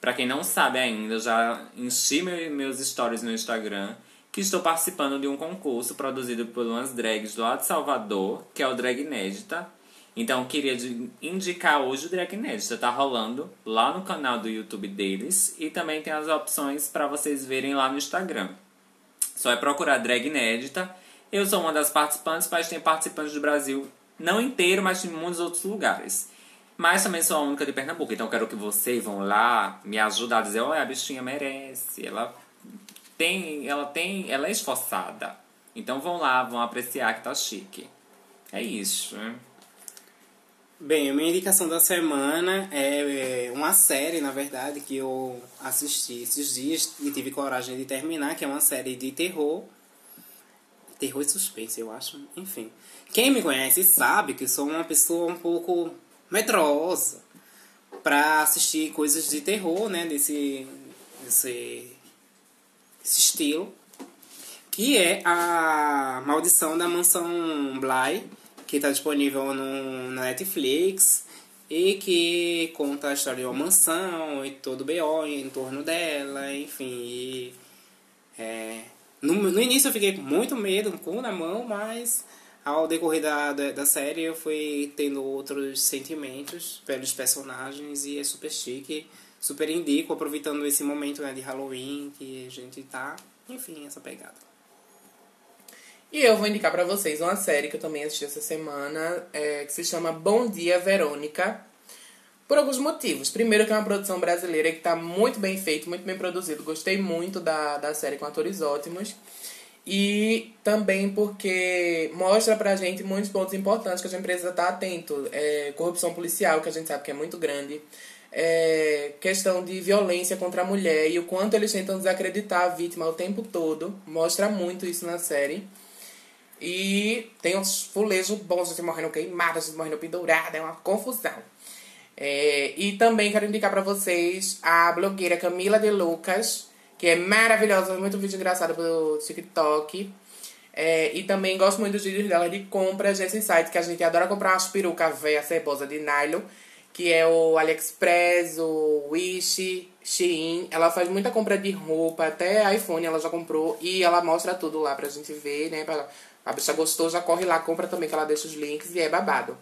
Pra quem não sabe ainda, eu já enchi meu- meus stories no Instagram que estou participando de um concurso produzido por umas drags do lado de Salvador, que é o Drag Inédita. Então, queria indicar hoje o Drag Inédita. Tá rolando lá no canal do YouTube deles. E também tem as opções para vocês verem lá no Instagram. Só é procurar Drag Inédita. Eu sou uma das participantes, mas tem participantes do Brasil, não inteiro, mas de muitos outros lugares. Mas também sou a única de Pernambuco, então quero que vocês vão lá me ajudar a dizer, olha, a bichinha merece, ela tem, ela tem, ela é esforçada. Então vão lá, vão apreciar que tá chique. É isso. né?
Bem, a minha indicação da semana é é uma série, na verdade, que eu assisti esses dias e tive coragem de terminar, que é uma série de terror. Terror e suspense, eu acho. Enfim. Quem me conhece sabe que sou uma pessoa um pouco medrosa pra assistir coisas de terror, né? Desse, desse, desse estilo. Que é a Maldição da Mansão Bly, que está disponível no, na Netflix e que conta a história de uma mansão e todo o B.O. em torno dela, enfim. E, é, no, no início eu fiquei com muito medo, com o cu na mão, mas ao decorrer da, da, da série eu fui tendo outros sentimentos pelos personagens e é super chique, super indico, aproveitando esse momento né, de Halloween que a gente tá, enfim, essa pegada.
E eu vou indicar pra vocês uma série que eu também assisti essa semana, é, que se chama Bom Dia Verônica. Por alguns motivos. Primeiro que é uma produção brasileira que tá muito bem feito, muito bem produzido. Gostei muito da, da série com atores ótimos. E também porque mostra pra gente muitos pontos importantes que a gente precisa estar atento. É, corrupção policial, que a gente sabe que é muito grande. É, questão de violência contra a mulher e o quanto eles tentam desacreditar a vítima o tempo todo. Mostra muito isso na série. E tem uns fulejos bons, gente morrendo queimada, gente morrendo pendurada, é uma confusão. É, e também quero indicar pra vocês a blogueira Camila de Lucas, que é maravilhosa, muito vídeo engraçado pelo TikTok. É, e também gosto muito dos vídeos dela de compras nesse site, que a gente adora comprar umas perucas velha cebosa de nylon, que é o AliExpress, o Wish, Shein. Ela faz muita compra de roupa, até iPhone ela já comprou, e ela mostra tudo lá pra gente ver, né? Pra, a bicha gostou, já corre lá, compra também, que ela deixa os links e é babado.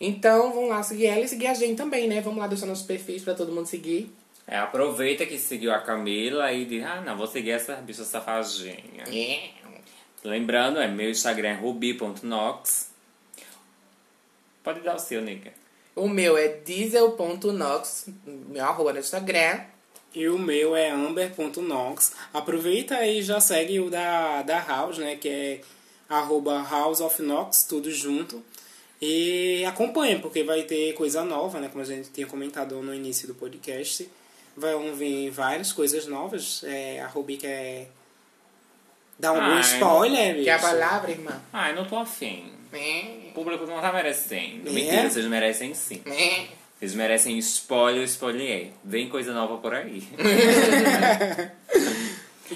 Então, vamos lá seguir ela e seguir a gente também, né? Vamos lá deixar nossos perfis pra todo mundo seguir.
É, aproveita que seguiu a Camila e diz, ah, não, vou seguir essa bicha safadinha. Lembrando, é meu Instagram é ruby.nox. Pode dar o seu, nega.
O meu é diesel.nox, meu arroba no Instagram.
E o meu é amber.nox. Aproveita e já segue o da, da House, né? Que é arroba House of Nox, tudo junto. E acompanha, porque vai ter coisa nova, né? Como a gente tinha comentado no início do podcast. Vão vir várias coisas novas. É, a Ruby quer dar um
Ai.
spoiler, bicho.
Que é a palavra, irmã.
Ai, não tô afim.
É.
O público não tá merecendo.
É?
Mentira, vocês merecem sim.
É.
Vocês merecem spoiler, spoiler. Vem coisa nova por aí. [LAUGHS]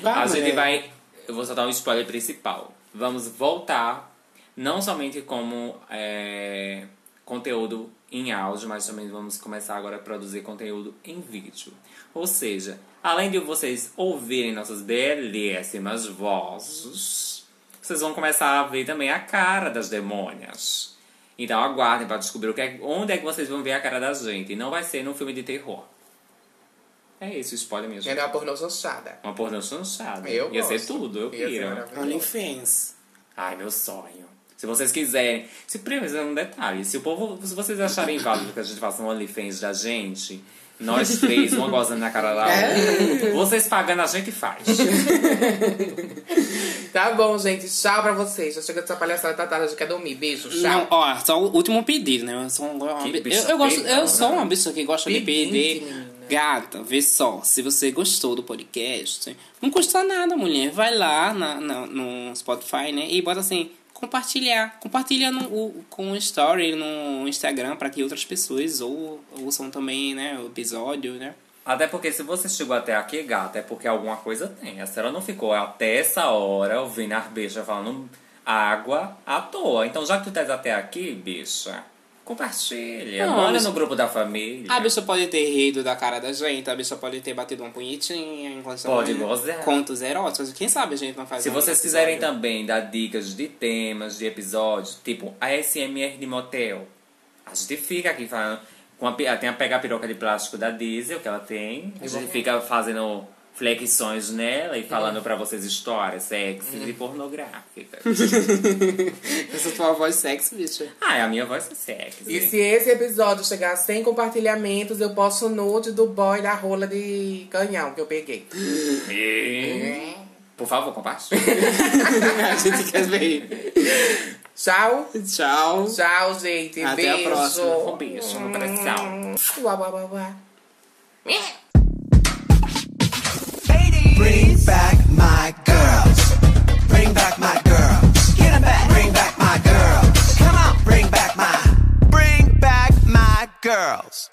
A gente vai. Eu vou soltar um spoiler principal. Vamos voltar, não somente como é, conteúdo em áudio, mas também vamos começar agora a produzir conteúdo em vídeo. Ou seja, além de vocês ouvirem nossas belíssimas vozes, vocês vão começar a ver também a cara das demônias. Então aguardem para descobrir o que é, onde é que vocês vão ver a cara da gente. E não vai ser num filme de terror. É isso, spoiler mesmo.
É uma pornô chanchada.
Uma pornô chanchada.
Eu
Ia ser
gosto.
tudo, eu
Ia ser
queria.
maravilhoso.
OnlyFans.
Ai, meu sonho. Se vocês quiserem. Se primeiro, um detalhe. Se o povo. Se vocês acharem válido que a gente faça um OnlyFans da gente, nós três, uma gozando na cara da outra, vocês pagando a gente faz. [LAUGHS]
Tá bom, gente. Tchau pra vocês. Já chega dessa palhaçada, tá tarde, já quer dormir. Beijo, tchau.
Não, ó, só o último pedido, né? Eu sou, uma, eu, eu, gosto, eu sou uma bicha que gosta de pedir.
menina.
Gata, vê só, se você gostou do podcast, não custa nada, mulher. Vai lá na, na- no Spotify, né? E bota assim, compartilhar. Compartilha no, o, com o story no Instagram para que outras pessoas ou, ouçam também, né? O episódio, né?
Até porque se você chegou até aqui, gata, é porque alguma coisa tem. A senhora não ficou até essa hora ouvindo a bicha falando água à toa. Então, já que tu estás até aqui, bicha, compartilha.
Não,
Manda
mas-
no grupo da família.
A bicha pode ter rido da cara da gente, a bicha pode ter batido uma punhetinha enquanto
Pode gozar.
Contos eróticos. Quem sabe a gente não faz
Se
um
vocês
episódio.
quiserem também dar dicas de temas, de episódios, tipo ASMR de motel, A gente fica aqui falando. Com a, tem a pega a piroca de plástico da Diesel que ela tem. A gente fica fazendo flexões nela e falando pra vocês histórias sexys e pornográficas. [LAUGHS]
Essa tua voz sexy, bicha.
ah, a minha voz é sexy.
E se esse episódio chegar a 100 compartilhamentos, eu posto nude do boy da rola de canhão que eu peguei.
E- Por favor, compartilhe. [LAUGHS]
a gente quer ver.
Tchau.
Tchau.
Tchau, gente.
Até a
Beijo.
próxima.
Um beijo no coração.
Uá, uá, uá, uá.
back my girls. Bring back my girls. Get them back. Bring back my girls. Come on. Bring back my. Bring back my girls.